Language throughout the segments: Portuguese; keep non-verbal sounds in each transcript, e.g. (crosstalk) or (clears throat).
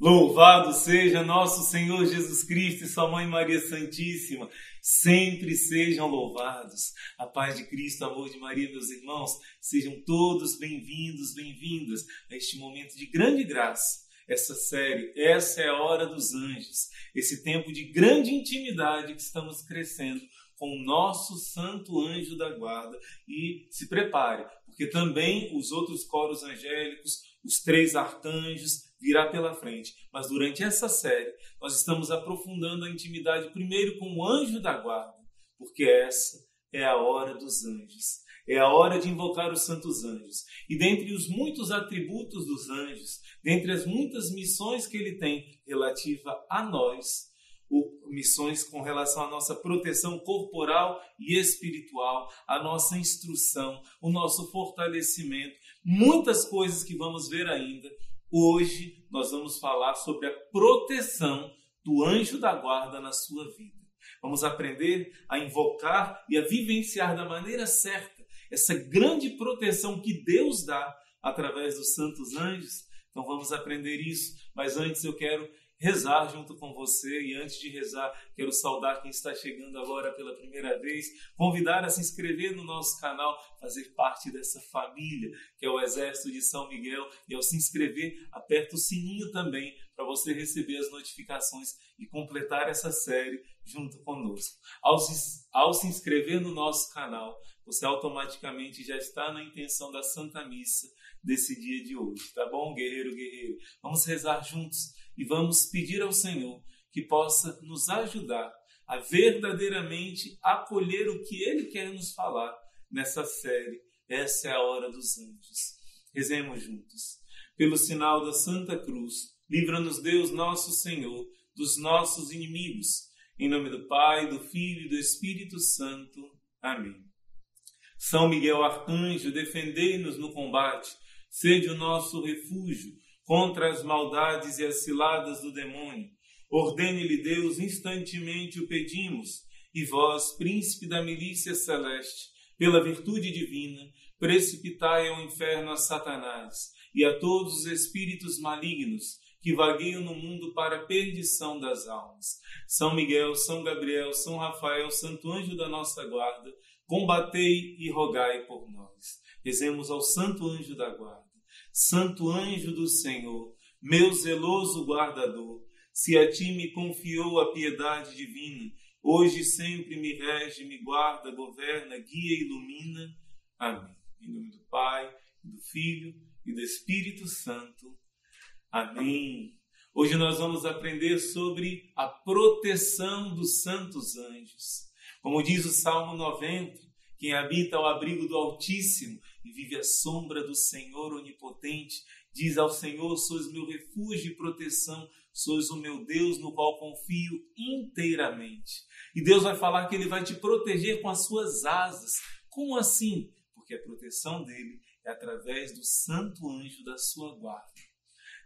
Louvado seja nosso Senhor Jesus Cristo e Sua Mãe Maria Santíssima. Sempre sejam louvados. A paz de Cristo, amor de Maria, meus irmãos, sejam todos bem-vindos, bem-vindas a este momento de grande graça. Essa série, essa é a hora dos anjos, esse tempo de grande intimidade que estamos crescendo com o nosso santo anjo da guarda. E se prepare, porque também os outros coros angélicos, os três arcanjos, virá pela frente. Mas durante essa série, nós estamos aprofundando a intimidade primeiro com o anjo da guarda, porque essa é a hora dos anjos. É a hora de invocar os santos anjos. E dentre os muitos atributos dos anjos, dentre as muitas missões que ele tem relativa a nós, missões com relação à nossa proteção corporal e espiritual, a nossa instrução, o nosso fortalecimento, muitas coisas que vamos ver ainda. Hoje nós vamos falar sobre a proteção do anjo da guarda na sua vida. Vamos aprender a invocar e a vivenciar da maneira certa essa grande proteção que Deus dá através dos santos anjos. Então vamos aprender isso, mas antes eu quero rezar junto com você. E antes de rezar, quero saudar quem está chegando agora pela primeira vez, convidar a se inscrever no nosso canal, fazer parte dessa família que é o Exército de São Miguel. E ao se inscrever, aperta o sininho também para você receber as notificações e completar essa série junto conosco. Ao se, ao se inscrever no nosso canal, você automaticamente já está na intenção da Santa Missa desse dia de hoje, tá bom, guerreiro, guerreiro? Vamos rezar juntos e vamos pedir ao Senhor que possa nos ajudar a verdadeiramente acolher o que Ele quer nos falar nessa série. Essa é a hora dos anjos. Rezemos juntos. Pelo sinal da Santa Cruz, livra-nos Deus nosso Senhor dos nossos inimigos. Em nome do Pai, do Filho e do Espírito Santo. Amém. São Miguel Arcanjo, defendei-nos no combate. Sede o nosso refúgio contra as maldades e as ciladas do demônio. Ordene-lhe Deus, instantemente o pedimos, e vós, príncipe da milícia celeste, pela virtude divina, precipitai ao inferno a Satanás e a todos os espíritos malignos que vagueiam no mundo para a perdição das almas. São Miguel, São Gabriel, São Rafael, Santo Anjo da nossa guarda, combatei e rogai por nós. Rezemos ao Santo Anjo da guarda. Santo anjo do Senhor, meu zeloso guardador, se a ti me confiou a piedade divina, hoje sempre me rege, me guarda, governa, guia e ilumina. Amém. Em nome do Pai, do Filho e do Espírito Santo. Amém. Hoje nós vamos aprender sobre a proteção dos santos anjos. Como diz o Salmo 90, quem habita ao abrigo do Altíssimo e vive à sombra do Senhor onipotente, diz ao Senhor: Sois meu refúgio e proteção, sois o meu Deus no qual confio inteiramente. E Deus vai falar que ele vai te proteger com as suas asas. Como assim? Porque a proteção dele é através do santo anjo da sua guarda.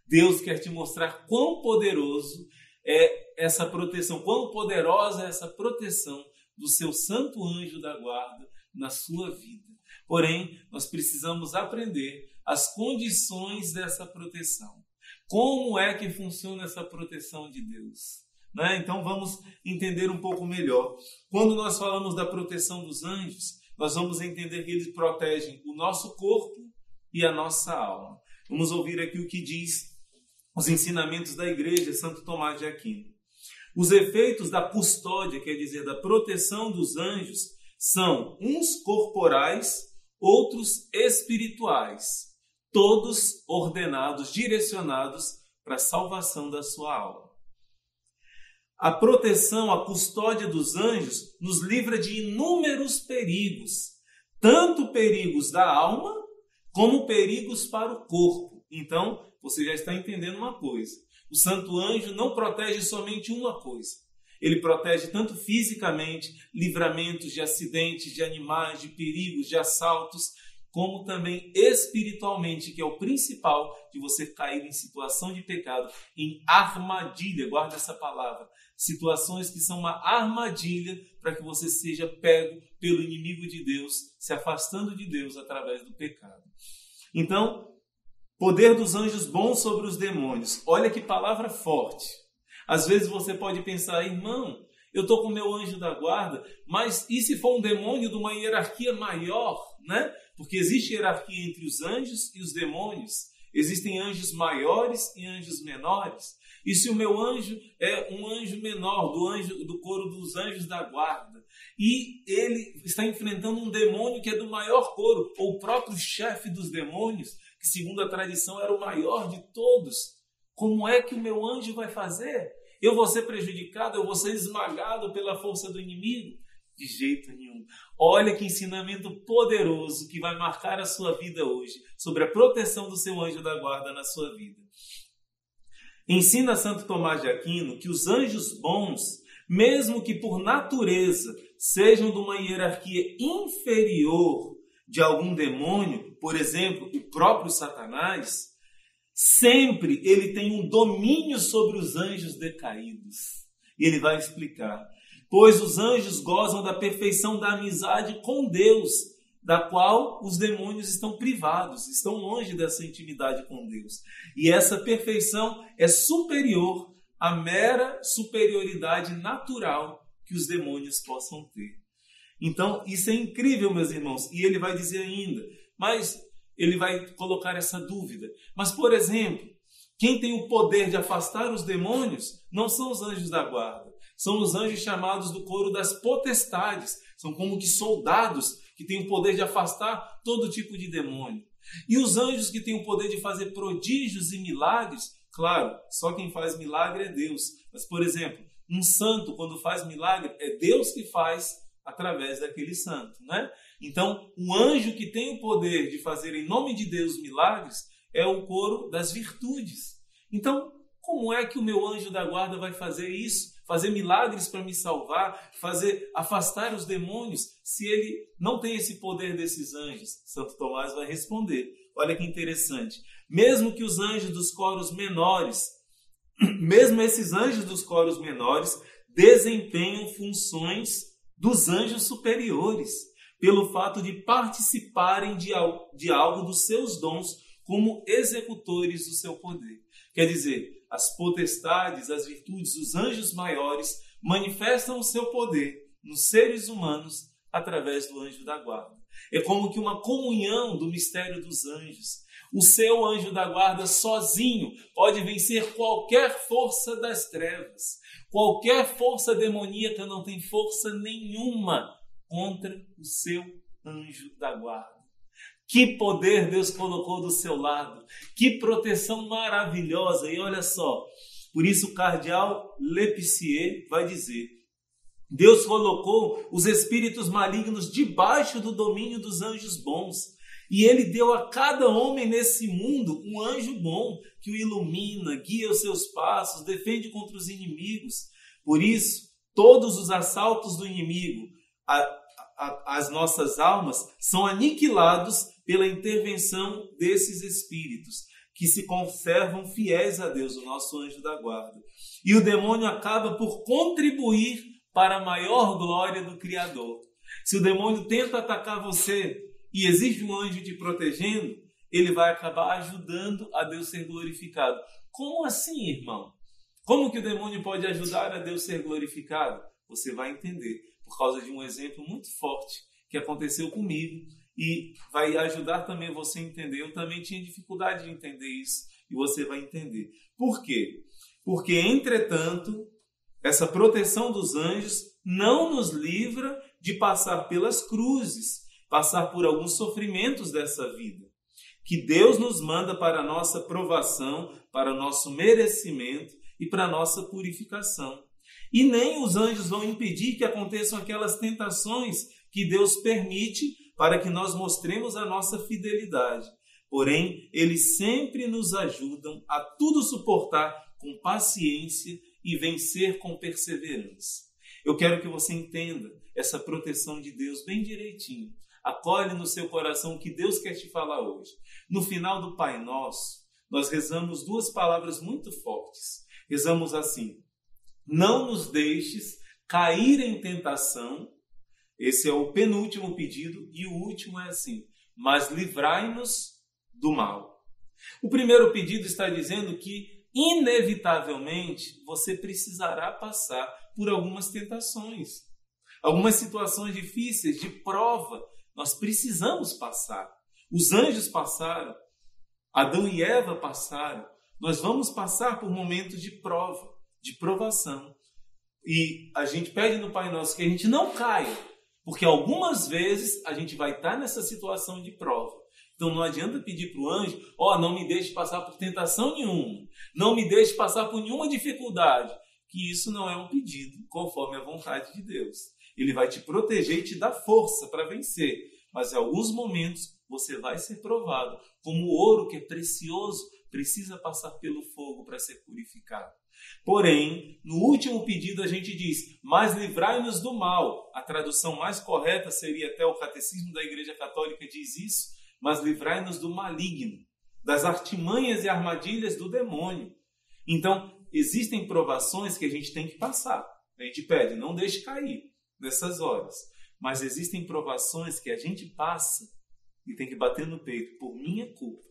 Deus quer te mostrar quão poderoso é essa proteção, quão poderosa é essa proteção do seu santo anjo da guarda na sua vida. Porém, nós precisamos aprender as condições dessa proteção. Como é que funciona essa proteção de Deus? Né? Então vamos entender um pouco melhor. Quando nós falamos da proteção dos anjos, nós vamos entender que eles protegem o nosso corpo e a nossa alma. Vamos ouvir aqui o que diz os ensinamentos da igreja Santo Tomás de Aquino. Os efeitos da custódia, quer dizer, da proteção dos anjos, são uns corporais, outros espirituais, todos ordenados, direcionados para a salvação da sua alma. A proteção, a custódia dos anjos nos livra de inúmeros perigos, tanto perigos da alma como perigos para o corpo. Então, você já está entendendo uma coisa: o santo anjo não protege somente uma coisa, ele protege tanto fisicamente, livramentos de acidentes, de animais, de perigos, de assaltos, como também espiritualmente, que é o principal de você cair em situação de pecado, em armadilha, guarda essa palavra. Situações que são uma armadilha para que você seja pego pelo inimigo de Deus, se afastando de Deus através do pecado. Então, Poder dos anjos bons sobre os demônios. Olha que palavra forte. Às vezes você pode pensar, irmão, eu estou com meu anjo da guarda, mas e se for um demônio de uma hierarquia maior, né? Porque existe hierarquia entre os anjos e os demônios. Existem anjos maiores e anjos menores. E se o meu anjo é um anjo menor, do anjo do coro dos anjos da guarda, e ele está enfrentando um demônio que é do maior coro, ou o próprio chefe dos demônios, que segundo a tradição era o maior de todos, como é que o meu anjo vai fazer? Eu vou ser prejudicado, eu vou ser esmagado pela força do inimigo? De jeito nenhum. Olha que ensinamento poderoso que vai marcar a sua vida hoje sobre a proteção do seu anjo da guarda na sua vida. Ensina Santo Tomás de Aquino que os anjos bons, mesmo que por natureza sejam de uma hierarquia inferior de algum demônio, por exemplo, o próprio Satanás, sempre ele tem um domínio sobre os anjos decaídos. E ele vai explicar. Pois os anjos gozam da perfeição da amizade com Deus da qual os demônios estão privados, estão longe dessa intimidade com Deus. E essa perfeição é superior à mera superioridade natural que os demônios possam ter. Então, isso é incrível, meus irmãos. E ele vai dizer ainda, mas ele vai colocar essa dúvida. Mas, por exemplo, quem tem o poder de afastar os demônios não são os anjos da guarda, são os anjos chamados do coro das potestades, são como que soldados que têm o poder de afastar todo tipo de demônio. E os anjos que têm o poder de fazer prodígios e milagres, claro, só quem faz milagre é Deus. Mas, por exemplo, um santo, quando faz milagre, é Deus que faz através daquele santo, né? Então, o anjo que tem o poder de fazer em nome de Deus milagres é o coro das virtudes. Então, como é que o meu anjo da guarda vai fazer isso? fazer milagres para me salvar, fazer afastar os demônios, se ele não tem esse poder desses anjos? Santo Tomás vai responder. Olha que interessante. Mesmo que os anjos dos coros menores, (clears throat) mesmo esses anjos dos coros menores, desempenham funções dos anjos superiores, pelo fato de participarem de, de algo dos seus dons como executores do seu poder. Quer dizer, as potestades, as virtudes, os anjos maiores manifestam o seu poder nos seres humanos através do anjo da guarda. É como que uma comunhão do mistério dos anjos. O seu anjo da guarda sozinho pode vencer qualquer força das trevas. Qualquer força demoníaca não tem força nenhuma contra o seu anjo da guarda. Que poder Deus colocou do seu lado. Que proteção maravilhosa. E olha só, por isso o cardeal Lepicier vai dizer: Deus colocou os espíritos malignos debaixo do domínio dos anjos bons. E ele deu a cada homem nesse mundo um anjo bom que o ilumina, guia os seus passos, defende contra os inimigos. Por isso, todos os assaltos do inimigo às nossas almas são aniquilados pela intervenção desses espíritos que se conservam fiéis a Deus, o nosso anjo da guarda. E o demônio acaba por contribuir para a maior glória do Criador. Se o demônio tenta atacar você e existe um anjo te protegendo, ele vai acabar ajudando a Deus ser glorificado. Como assim, irmão? Como que o demônio pode ajudar a Deus ser glorificado? Você vai entender por causa de um exemplo muito forte que aconteceu comigo e vai ajudar também você a entender. Eu também tinha dificuldade de entender isso e você vai entender. Por quê? Porque, entretanto, essa proteção dos anjos não nos livra de passar pelas cruzes, passar por alguns sofrimentos dessa vida. Que Deus nos manda para a nossa provação, para o nosso merecimento e para a nossa purificação. E nem os anjos vão impedir que aconteçam aquelas tentações que Deus permite para que nós mostremos a nossa fidelidade. Porém, eles sempre nos ajudam a tudo suportar com paciência e vencer com perseverança. Eu quero que você entenda essa proteção de Deus bem direitinho. Acolhe no seu coração o que Deus quer te falar hoje. No final do Pai Nosso, nós rezamos duas palavras muito fortes. Rezamos assim: Não nos deixes cair em tentação, esse é o penúltimo pedido e o último é assim: mas livrai-nos do mal. O primeiro pedido está dizendo que, inevitavelmente, você precisará passar por algumas tentações, algumas situações difíceis de prova. Nós precisamos passar. Os anjos passaram, Adão e Eva passaram. Nós vamos passar por momentos de prova, de provação. E a gente pede no Pai Nosso que a gente não caia, porque algumas vezes a gente vai estar nessa situação de prova. Então não adianta pedir para o anjo, ó, oh, não me deixe passar por tentação nenhuma, não me deixe passar por nenhuma dificuldade, que isso não é um pedido conforme a vontade de Deus. Ele vai te proteger e te dar força para vencer, mas em alguns momentos você vai ser provado, como o ouro que é precioso, precisa passar pelo fogo para ser purificado. Porém, no último pedido a gente diz: Mas livrai-nos do mal. A tradução mais correta seria até o Catecismo da Igreja Católica diz isso, mas livrai-nos do maligno, das artimanhas e armadilhas do demônio. Então, existem provações que a gente tem que passar. A gente pede, não deixe cair nessas horas. Mas existem provações que a gente passa e tem que bater no peito por minha culpa,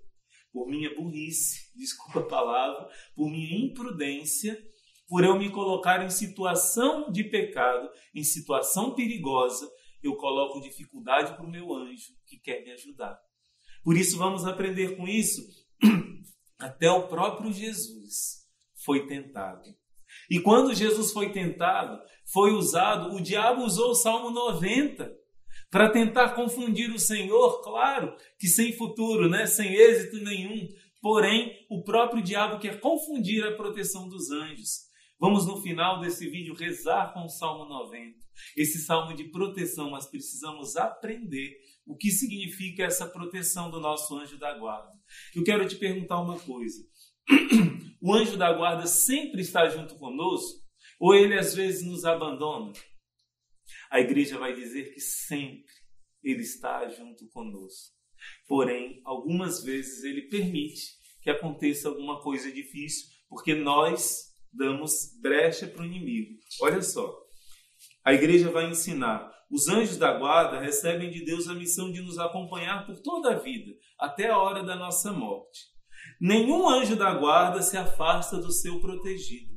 por minha burrice, (laughs) desculpa a palavra, por minha imprudência, por eu me colocar em situação de pecado, em situação perigosa, eu coloco dificuldade para o meu anjo que quer me ajudar. Por isso, vamos aprender com isso. (clears throat) Até o próprio Jesus foi tentado. E quando Jesus foi tentado, foi usado, o diabo usou o Salmo 90 para tentar confundir o Senhor, claro que sem futuro, né? sem êxito nenhum. Porém, o próprio diabo quer confundir a proteção dos anjos. Vamos no final desse vídeo rezar com o Salmo 90. Esse salmo de proteção, mas precisamos aprender o que significa essa proteção do nosso anjo da guarda. Eu quero te perguntar uma coisa. O anjo da guarda sempre está junto conosco ou ele às vezes nos abandona? A igreja vai dizer que sempre Ele está junto conosco. Porém, algumas vezes Ele permite que aconteça alguma coisa difícil, porque nós damos brecha para o inimigo. Olha só, a igreja vai ensinar. Os anjos da guarda recebem de Deus a missão de nos acompanhar por toda a vida, até a hora da nossa morte. Nenhum anjo da guarda se afasta do seu protegido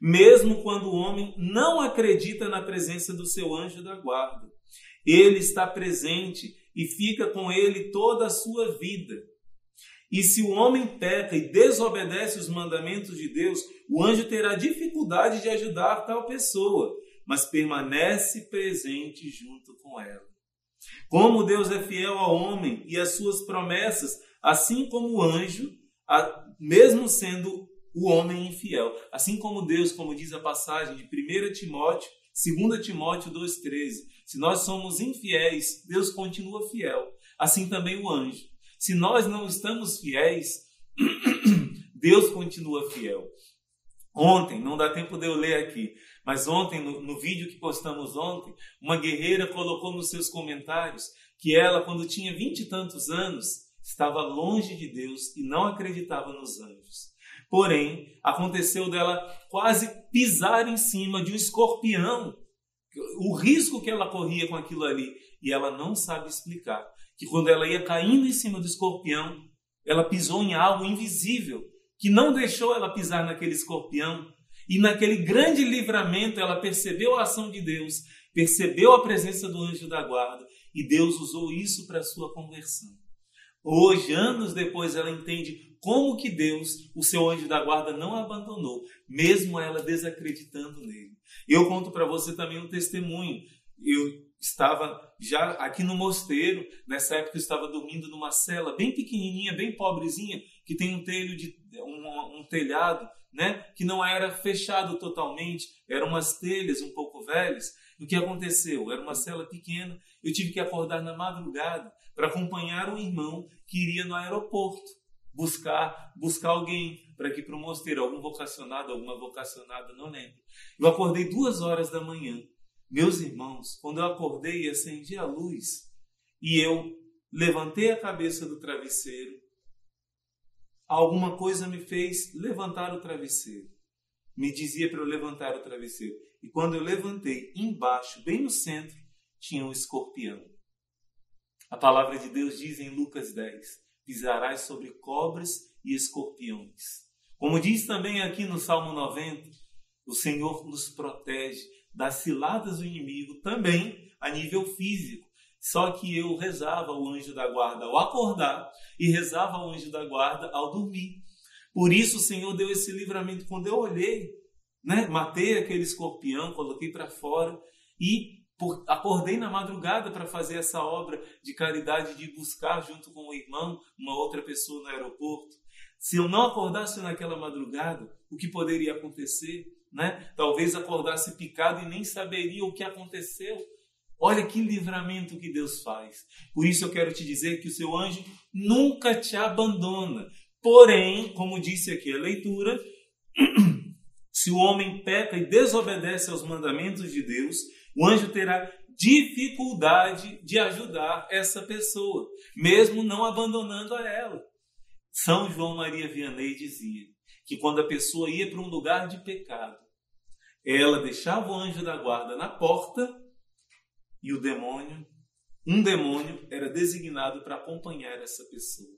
mesmo quando o homem não acredita na presença do seu anjo da guarda. Ele está presente e fica com ele toda a sua vida. E se o homem peca e desobedece os mandamentos de Deus, o anjo terá dificuldade de ajudar tal pessoa, mas permanece presente junto com ela. Como Deus é fiel ao homem e às suas promessas, assim como o anjo, mesmo sendo o homem infiel. Assim como Deus, como diz a passagem de 1 Timóteo, 2 Timóteo 2,13. Se nós somos infiéis, Deus continua fiel. Assim também o anjo. Se nós não estamos fiéis, (clears throat) Deus continua fiel. Ontem, não dá tempo de eu ler aqui, mas ontem, no, no, vídeo que postamos ontem, uma guerreira colocou nos seus comentários que ela, quando tinha vinte e tantos anos, estava longe de Deus e não acreditava nos anjos. Porém, aconteceu dela quase pisar em cima de um escorpião. O risco que ela corria com aquilo ali. E ela não sabe explicar. Que quando ela ia caindo em cima do escorpião, ela pisou em algo invisível, que não deixou ela pisar naquele escorpião. E naquele grande livramento, ela percebeu a ação de Deus, percebeu a presença do anjo da guarda, e Deus usou isso para sua conversão. Hoje, anos depois, ela entende como que Deus, o seu anjo da guarda, não a abandonou, mesmo ela desacreditando nele. Eu conto para você também um testemunho. Eu estava já aqui no mosteiro, nessa época eu estava dormindo numa cela bem pequenininha, bem pobrezinha, que tem um telho de um, um telhado, né, que não era fechado totalmente, eram umas telhas um pouco velhas. O que aconteceu? Era uma cela pequena, eu tive que acordar na madrugada para acompanhar um irmão que iria no aeroporto buscar buscar alguém para ir para o mosteiro, algum vocacionado, alguma vocacionada, não lembro. Eu acordei duas horas da manhã. Meus irmãos, quando eu acordei e acendi a luz e eu levantei a cabeça do travesseiro, alguma coisa me fez levantar o travesseiro. Me dizia para eu levantar o travesseiro. E quando eu levantei, embaixo, bem no centro, tinha um escorpião. A palavra de Deus diz em Lucas 10: pisarás sobre cobras e escorpiões. Como diz também aqui no Salmo 90, o Senhor nos protege das ciladas do inimigo também a nível físico. Só que eu rezava o anjo da guarda ao acordar e rezava o anjo da guarda ao dormir. Por isso o Senhor deu esse livramento. Quando eu olhei, né, matei aquele escorpião, coloquei para fora e por, acordei na madrugada para fazer essa obra de caridade, de buscar junto com o irmão uma outra pessoa no aeroporto. Se eu não acordasse naquela madrugada, o que poderia acontecer? Né? Talvez acordasse picado e nem saberia o que aconteceu. Olha que livramento que Deus faz. Por isso eu quero te dizer que o seu anjo nunca te abandona. Porém, como disse aqui a leitura, (clears throat) se o homem peca e desobedece aos mandamentos de Deus, o anjo terá dificuldade de ajudar essa pessoa, mesmo não abandonando a ela. São João Maria Vianney dizia que quando a pessoa ia para um lugar de pecado, ela deixava o anjo da guarda na porta e o demônio, um demônio, era designado para acompanhar essa pessoa.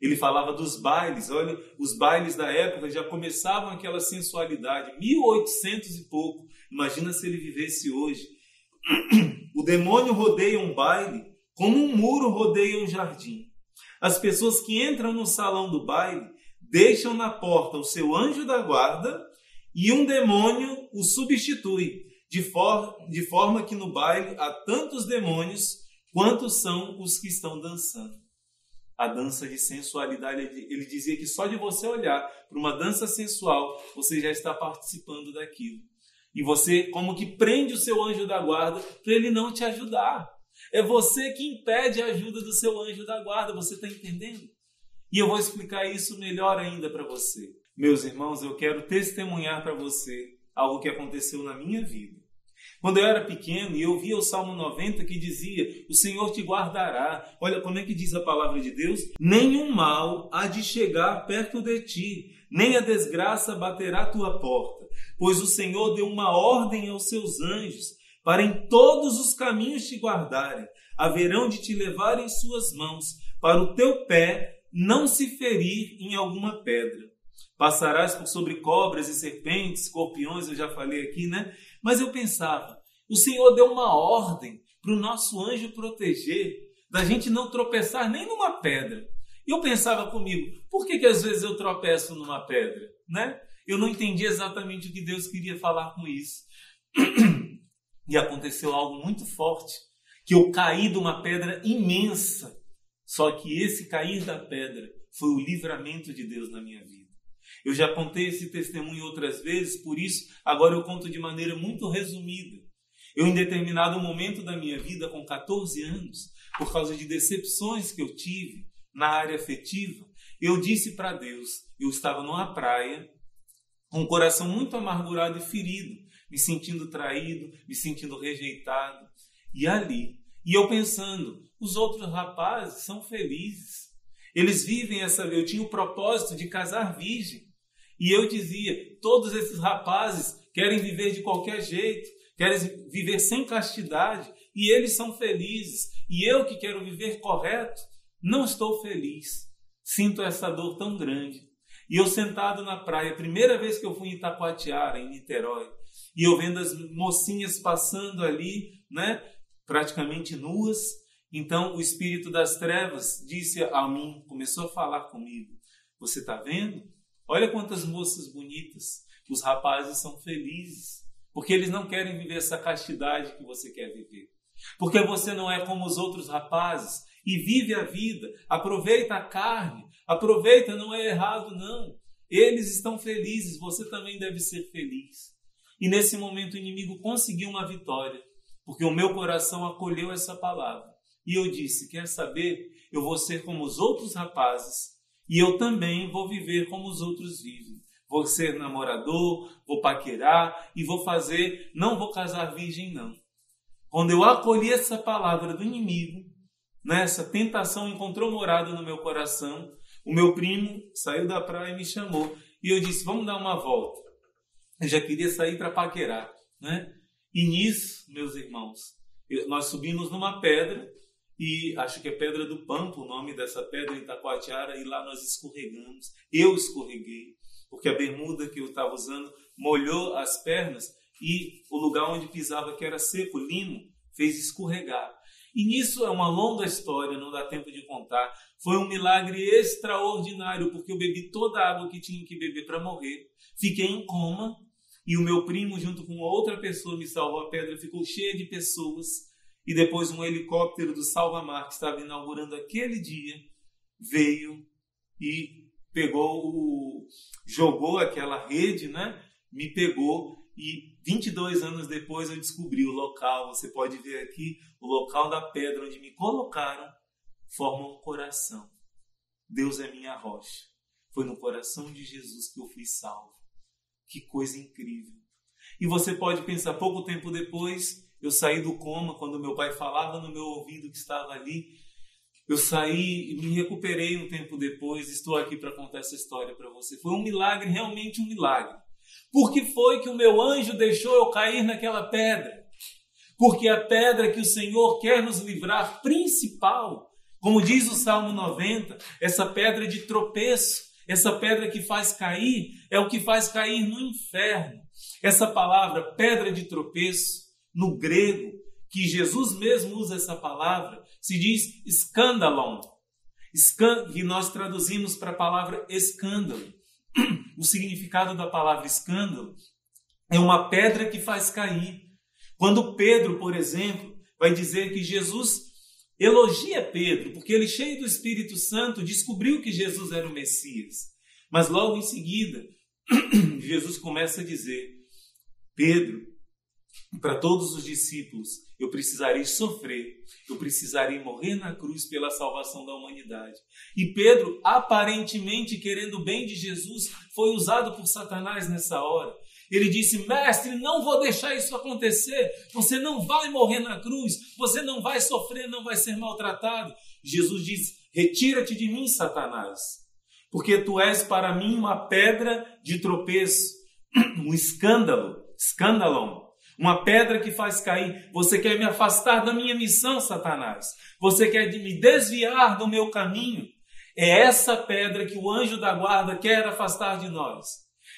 Ele falava dos bailes, olha, os bailes da época já começavam aquela sensualidade, 1800 e pouco. Imagina se ele vivesse hoje. (clears throat) O demônio rodeia um baile como um muro rodeia um jardim. As pessoas que entram no salão do baile deixam na porta o seu anjo da guarda e um demônio o substitui, de, for de forma que no baile há tantos demônios quantos são os que estão dançando a dança de sensualidade. Ele dizia que só de você olhar para uma dança sensual, você já está participando daquilo. E você, como que prende o seu anjo da guarda para ele não te ajudar. É você que impede a ajuda do seu anjo da guarda, você está entendendo? E eu vou explicar isso melhor ainda para você. Meus irmãos, eu quero testemunhar para você algo que aconteceu na minha vida. Quando eu era pequeno e eu via o Salmo 90 que dizia: O Senhor te guardará. Olha como é que diz a palavra de Deus: Nenhum mal há de chegar perto de ti, nem a desgraça baterá a tua porta, pois o Senhor deu uma ordem aos seus anjos para em todos os caminhos te guardarem, haverão de te levar em suas mãos, para o teu pé não se ferir em alguma pedra. Passarás por sobre cobras e serpentes, escorpiões, eu já falei aqui, né? Mas eu pensava, o Senhor deu uma ordem para o nosso anjo proteger, da gente não tropeçar nem numa pedra. E eu pensava comigo, por que, que às vezes eu tropeço numa pedra? Né? Eu não entendi exatamente o que Deus queria falar com isso. (clears throat) E aconteceu algo muito forte, que eu caí de uma pedra imensa. Só que esse cair da pedra foi o livramento de Deus na minha vida. Eu já contei esse testemunho outras vezes, por isso agora eu conto de maneira muito resumida. Eu, em determinado momento da minha vida, com 14 anos, por causa de decepções que eu tive na área afetiva, eu disse para Deus: eu estava numa praia, com o coração muito amargurado e ferido, me sentindo traído, me sentindo rejeitado. E ali, e eu pensando, os outros rapazes são felizes. Eles vivem essa. Eu tinha o propósito de casar virgem. E eu dizia: todos esses rapazes querem viver de qualquer jeito, querem viver sem castidade, e eles são felizes. E eu que quero viver correto, não estou feliz. Sinto essa dor tão grande. E eu sentado na praia, primeira vez que eu fui em Itacoatiara, em Niterói, e eu vendo as mocinhas passando ali, né, praticamente nuas. Então o espírito das trevas disse a mim, começou a falar comigo: Você está vendo? Olha quantas moças bonitas. Os rapazes são felizes, porque eles não querem viver essa castidade que você quer viver. Porque você não é como os outros rapazes e vive a vida, aproveita a carne, aproveita, não é errado não. Eles estão felizes, você também deve ser feliz. E nesse momento o inimigo conseguiu uma vitória, porque o meu coração acolheu essa palavra. E eu disse: Quer saber? Eu vou ser como os outros rapazes e eu também vou viver como os outros vivem. Vou ser namorador, vou paquerar e vou fazer, não vou casar virgem, não. Quando eu acolhi essa palavra do inimigo, nessa né, tentação encontrou morada no meu coração, o meu primo saiu da praia e me chamou. E eu disse: Vamos dar uma volta. Eu já queria sair para paquerar. Né? E nisso, meus irmãos, nós subimos numa pedra e acho que é Pedra do Pampo o nome dessa pedra em Taquatiara, e lá nós escorregamos. Eu escorreguei, porque a bermuda que eu estava usando molhou as pernas e o lugar onde pisava, que era seco, limo, fez escorregar. E nisso é uma longa história, não dá tempo de contar. Foi um milagre extraordinário, porque eu bebi toda a água que tinha que beber para morrer. Fiquei em coma e o meu primo, junto com outra pessoa, me salvou. A pedra ficou cheia de pessoas. E depois um helicóptero do Salvamar, que estava inaugurando aquele dia, veio e pegou jogou aquela rede, né? Me pegou e 22 anos depois eu descobri o local. Você pode ver aqui o local da pedra onde me colocaram forma um coração. Deus é minha rocha. Foi no coração de Jesus que eu fui salvo. Que coisa incrível. E você pode pensar, pouco tempo depois, eu saí do coma, quando meu pai falava no meu ouvido que estava ali. Eu saí e me recuperei um tempo depois. Estou aqui para contar essa história para você. Foi um milagre, realmente um milagre. Por que foi que o meu anjo deixou eu cair naquela pedra? Porque a pedra que o Senhor quer nos livrar, principal, como diz o Salmo 90, essa pedra de tropeço, essa pedra que faz cair, é o que faz cair no inferno. Essa palavra, pedra de tropeço, no grego, que Jesus mesmo usa essa palavra, se diz escândalon, que nós traduzimos para a palavra escândalo. O significado da palavra escândalo é uma pedra que faz cair. Quando Pedro, por exemplo, vai dizer que Jesus elogia Pedro, porque ele, cheio do Espírito Santo, descobriu que Jesus era o Messias. Mas logo em seguida, (clears throat) Jesus começa a dizer: Pedro, para todos os discípulos, eu precisarei sofrer, eu precisarei morrer na cruz pela salvação da humanidade. E Pedro, aparentemente querendo o bem de Jesus, foi usado por Satanás nessa hora. Ele disse: Mestre, não vou deixar isso acontecer. Você não vai morrer na cruz, você não vai sofrer, não vai ser maltratado. Jesus diz: Retira-te de mim, Satanás, porque tu és para mim uma pedra de tropeço, (clears throat) um escândalo, escândalo, uma pedra que faz cair. Você quer me afastar da minha missão, Satanás. Você quer me desviar do meu caminho. É essa pedra que o anjo da guarda quer afastar de nós.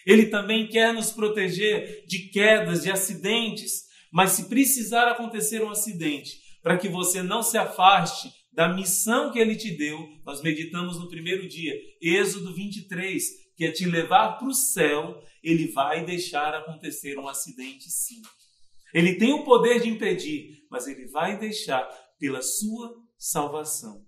Ele também quer nos proteger de quedas, de acidentes. Mas se precisar acontecer um acidente, para que você não se afaste da missão que ele te deu, nós meditamos no primeiro dia, Êxodo 23, que é te levar para o céu, ele vai deixar acontecer um acidente sim. Ele tem o poder de impedir, mas ele vai deixar pela sua salvação.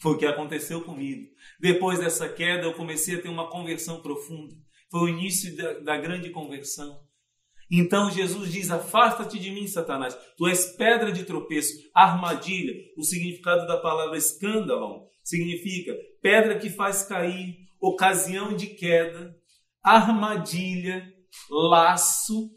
Foi o que aconteceu comigo. Depois dessa queda, eu comecei a ter uma conversão profunda. Foi o início da, da grande conversão. Então Jesus diz: Afasta-te de mim, Satanás. Tu és pedra de tropeço, armadilha. O significado da palavra escândalo significa pedra que faz cair, ocasião de queda, armadilha, laço.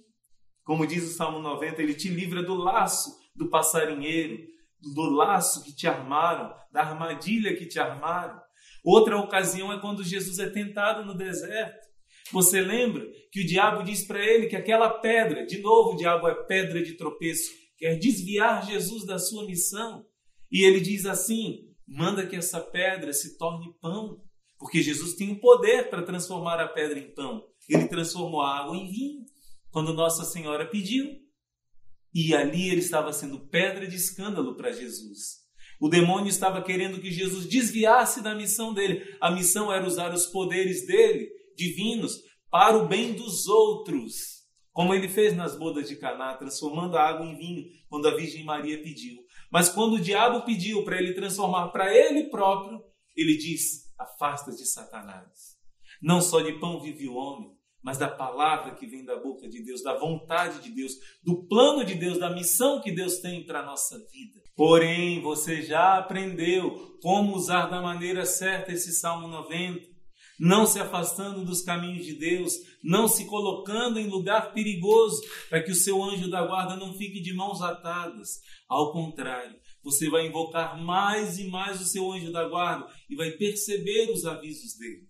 Como diz o Salmo 90, ele te livra do laço do passarinheiro, do laço que te armaram, da armadilha que te armaram. Outra ocasião é quando Jesus é tentado no deserto. Você lembra que o diabo diz para ele que aquela pedra, de novo, o diabo é pedra de tropeço, quer desviar Jesus da sua missão. E ele diz assim: manda que essa pedra se torne pão, porque Jesus tem o poder para transformar a pedra em pão. Ele transformou a água em vinho, quando Nossa Senhora pediu. E ali ele estava sendo pedra de escândalo para Jesus. O demônio estava querendo que Jesus desviasse da missão dele. A missão era usar os poderes dele divinos para o bem dos outros, como ele fez nas bodas de Caná, transformando a água em vinho, quando a Virgem Maria pediu. Mas quando o diabo pediu para ele transformar para ele próprio, ele diz: afasta de Satanás. Não só de pão vive o homem, mas da palavra que vem da boca de Deus, da vontade de Deus, do plano de Deus, da missão que Deus tem para a nossa vida. Porém, você já aprendeu como usar da maneira certa esse Salmo 90 não se afastando dos caminhos de Deus, não se colocando em lugar perigoso para que o seu anjo da guarda não fique de mãos atadas. Ao contrário, você vai invocar mais e mais o seu anjo da guarda e vai perceber os avisos dele.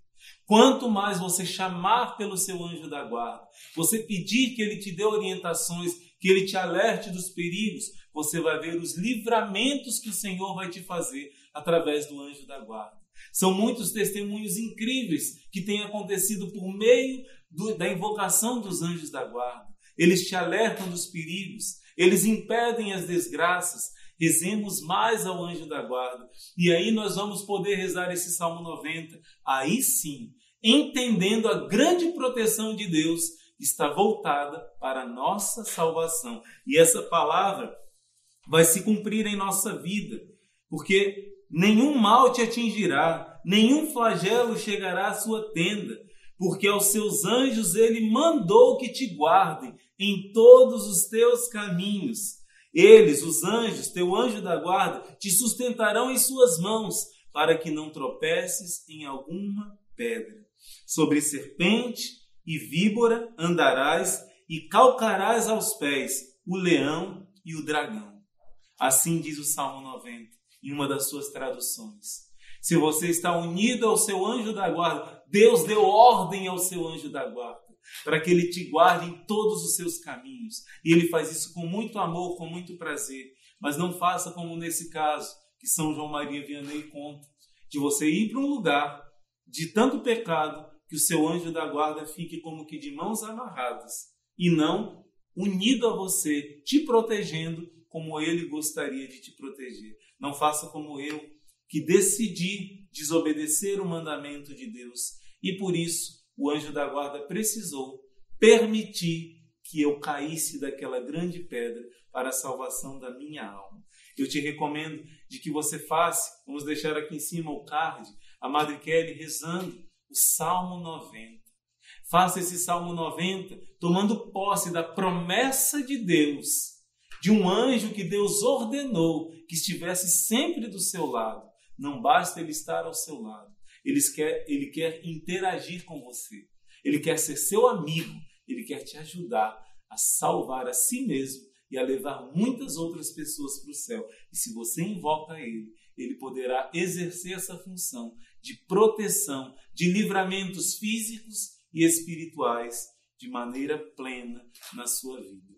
Quanto mais você chamar pelo seu anjo da guarda, você pedir que ele te dê orientações, que ele te alerte dos perigos, você vai ver os livramentos que o Senhor vai te fazer através do anjo da guarda. São muitos testemunhos incríveis que têm acontecido por meio do, da invocação dos anjos da guarda. Eles te alertam dos perigos, eles impedem as desgraças. Rezemos mais ao anjo da guarda. E aí nós vamos poder rezar esse Salmo 90. Aí sim, entendendo a grande proteção de Deus, está voltada para a nossa salvação. E essa palavra vai se cumprir em nossa vida, porque nenhum mal te atingirá, nenhum flagelo chegará à sua tenda, porque aos seus anjos ele mandou que te guardem em todos os teus caminhos. Eles, os anjos, teu anjo da guarda, te sustentarão em suas mãos, para que não tropeces em alguma pedra. Sobre serpente e víbora andarás e calcarás aos pés o leão e o dragão. Assim diz o Salmo 90, em uma das suas traduções. Se você está unido ao seu anjo da guarda, Deus deu ordem ao seu anjo da guarda para que ele te guarde em todos os seus caminhos. E ele faz isso com muito amor, com muito prazer. Mas não faça como nesse caso que São João Maria Vianney conta, de você ir para um lugar de tanto pecado que o seu anjo da guarda fique como que de mãos amarradas e não unido a você, te protegendo como ele gostaria de te proteger. Não faça como eu, que decidi desobedecer o mandamento de Deus e por isso o anjo da guarda precisou permitir que eu caísse daquela grande pedra para a salvação da minha alma. Eu te recomendo de que você faça, vamos deixar aqui em cima o card, a Madre Kelly rezando o Salmo 90. Faça esse Salmo 90 tomando posse da promessa de Deus, de um anjo que Deus ordenou que estivesse sempre do seu lado. Não basta ele estar ao seu lado, ele quer, ele quer interagir com você. Ele quer ser seu amigo. Ele quer te ajudar a salvar a si mesmo e a levar muitas outras pessoas para o céu. E se você invoca ele, ele poderá exercer essa função de proteção, de livramentos físicos e espirituais de maneira plena na sua vida.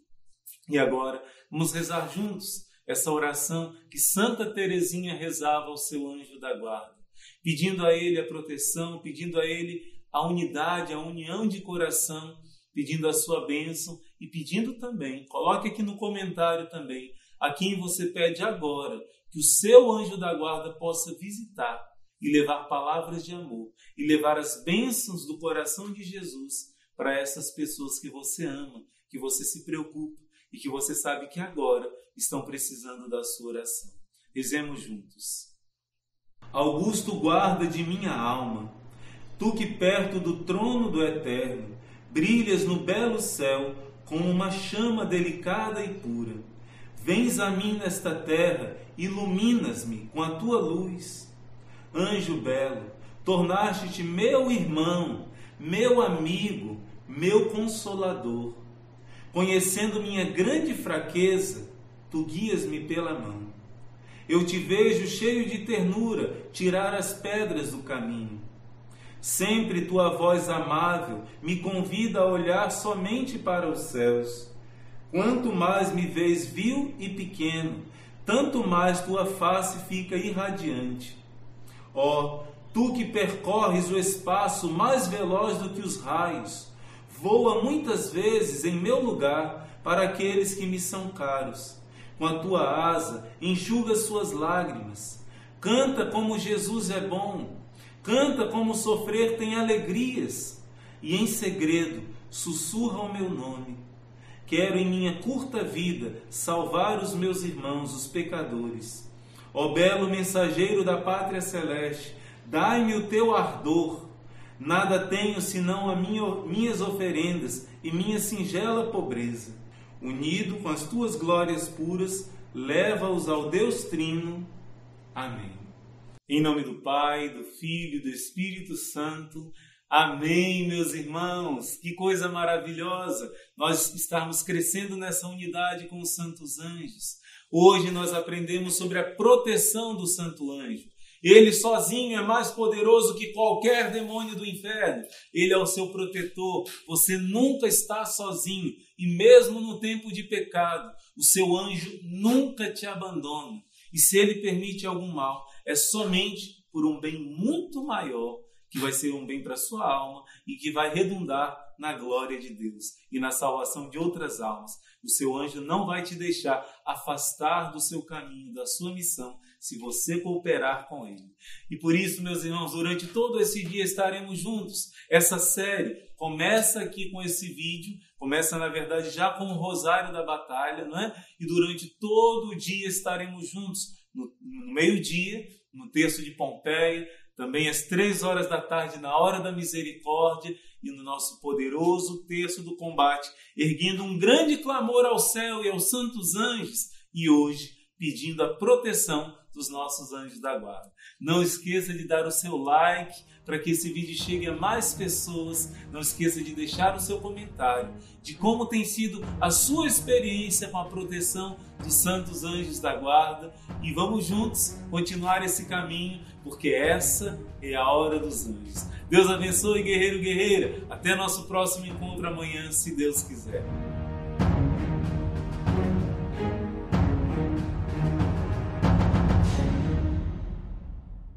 E agora, vamos rezar juntos essa oração que Santa Teresinha rezava ao seu anjo da guarda pedindo a Ele a proteção, pedindo a Ele a unidade, a união de coração, pedindo a sua bênção e pedindo também, coloque aqui no comentário também, a quem você pede agora que o seu anjo da guarda possa visitar e levar palavras de amor e levar as bênçãos do coração de Jesus para essas pessoas que você ama, que você se preocupa e que você sabe que agora estão precisando da sua oração. Rezemos juntos. Augusto guarda de minha alma, tu que perto do trono do Eterno brilhas no belo céu como uma chama delicada e pura. Vens a mim nesta terra, iluminas-me com a tua luz. Anjo belo, tornaste-te meu irmão, meu amigo, meu consolador. Conhecendo minha grande fraqueza, tu guias-me pela mão. Eu te vejo cheio de ternura tirar as pedras do caminho. Sempre tua voz amável me convida a olhar somente para os céus. Quanto mais me vês vil e pequeno, tanto mais tua face fica irradiante. Ó, oh, tu que percorres o espaço mais veloz do que os raios, voa muitas vezes em meu lugar para aqueles que me são caros com a tua asa, enxuga suas lágrimas. Canta como Jesus é bom. Canta como sofrer tem alegrias. E em segredo sussurra o meu nome. Quero em minha curta vida salvar os meus irmãos, os pecadores. Ó belo mensageiro da pátria celeste, dai-me o teu ardor. Nada tenho senão minha, minhas oferendas e minha singela pobreza unido com as tuas glórias puras, leva-os ao Deus Trino. Amém. Em nome do Pai, do Filho e do Espírito Santo. Amém, meus irmãos. Que coisa maravilhosa nós estarmos crescendo nessa unidade com os santos anjos. Hoje nós aprendemos sobre a proteção do santo anjo. Ele sozinho é mais poderoso que qualquer demônio do inferno. Ele é o seu protetor. Você nunca está sozinho. E mesmo no tempo de pecado, o seu anjo nunca te abandona. E se ele permite algum mal, é somente por um bem muito maior, que vai ser um bem para sua alma e que vai redundar na glória de Deus e na salvação de outras almas. O seu anjo não vai te deixar afastar do seu caminho, da sua missão, se você cooperar com ele. E por isso, meus irmãos, durante todo esse dia estaremos juntos. Essa série começa aqui com esse vídeo, começa na verdade já com o Rosário da Batalha, não é? E durante todo o dia estaremos juntos. No, no meio-dia, no texto de Pompeia, também às três horas da tarde, na hora da misericórdia, e no nosso poderoso texto do combate, erguendo um grande clamor ao céu e aos santos anjos, e hoje pedindo a proteção dos nossos anjos da guarda. Não esqueça de dar o seu like para que esse vídeo chegue a mais pessoas. Não esqueça de deixar o seu comentário de como tem sido a sua experiência com a proteção dos santos anjos da guarda e vamos juntos continuar esse caminho, porque essa é a hora dos anjos. Deus abençoe, guerreiro, guerreira. Até nosso próximo encontro amanhã, se Deus quiser.